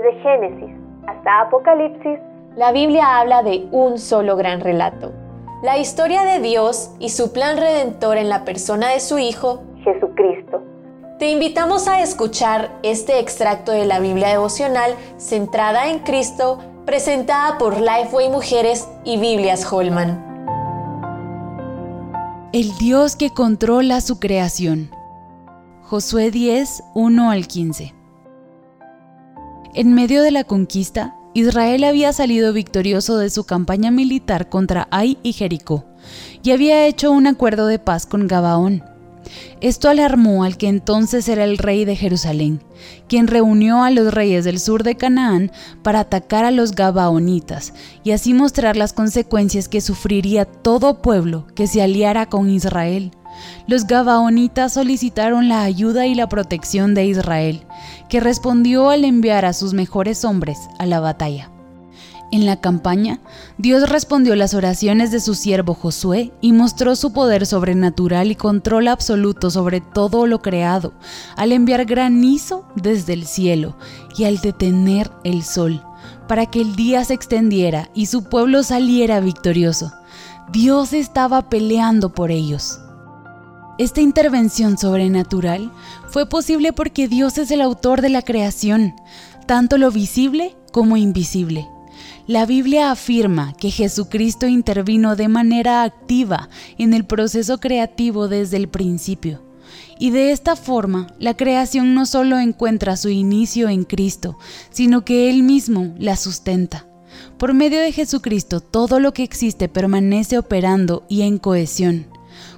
Desde Génesis hasta Apocalipsis, la Biblia habla de un solo gran relato. La historia de Dios y su plan redentor en la persona de su Hijo, Jesucristo. Te invitamos a escuchar este extracto de la Biblia devocional centrada en Cristo, presentada por Lifeway Mujeres y Biblias Holman. El Dios que controla su creación. Josué 10, 1 al 15. En medio de la conquista, Israel había salido victorioso de su campaña militar contra Ai y Jericó, y había hecho un acuerdo de paz con Gabaón. Esto alarmó al que entonces era el rey de Jerusalén, quien reunió a los reyes del sur de Canaán para atacar a los Gabaonitas y así mostrar las consecuencias que sufriría todo pueblo que se aliara con Israel. Los Gabaonitas solicitaron la ayuda y la protección de Israel, que respondió al enviar a sus mejores hombres a la batalla. En la campaña, Dios respondió las oraciones de su siervo Josué y mostró su poder sobrenatural y control absoluto sobre todo lo creado, al enviar granizo desde el cielo y al detener el sol, para que el día se extendiera y su pueblo saliera victorioso. Dios estaba peleando por ellos. Esta intervención sobrenatural fue posible porque Dios es el autor de la creación, tanto lo visible como invisible. La Biblia afirma que Jesucristo intervino de manera activa en el proceso creativo desde el principio. Y de esta forma, la creación no solo encuentra su inicio en Cristo, sino que Él mismo la sustenta. Por medio de Jesucristo, todo lo que existe permanece operando y en cohesión.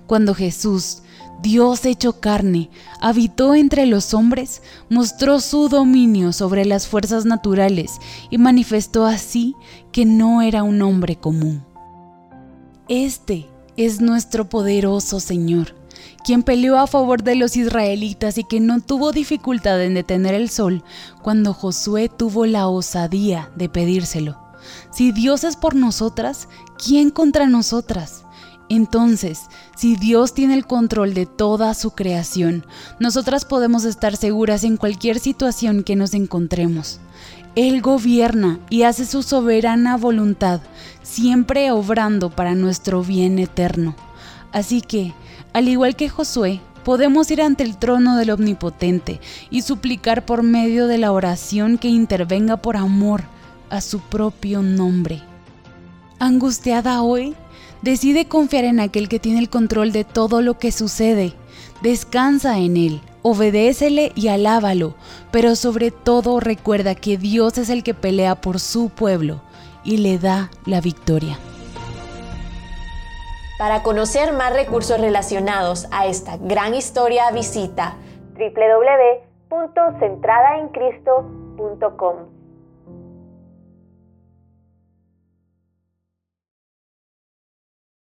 Cuando Jesús, Dios hecho carne, habitó entre los hombres, mostró su dominio sobre las fuerzas naturales y manifestó así que no era un hombre común. Este es nuestro poderoso Señor, quien peleó a favor de los israelitas y que no tuvo dificultad en detener el sol cuando Josué tuvo la osadía de pedírselo. Si Dios es por nosotras, ¿quién contra nosotras? Entonces, si Dios tiene el control de toda su creación, nosotras podemos estar seguras en cualquier situación que nos encontremos. Él gobierna y hace su soberana voluntad, siempre obrando para nuestro bien eterno. Así que, al igual que Josué, podemos ir ante el trono del Omnipotente y suplicar por medio de la oración que intervenga por amor a su propio nombre. Angustiada hoy, Decide confiar en aquel que tiene el control de todo lo que sucede. Descansa en Él, obedécele y alábalo, pero sobre todo recuerda que Dios es el que pelea por su pueblo y le da la victoria. Para conocer más recursos relacionados a esta gran historia, visita www.centradaencristo.com.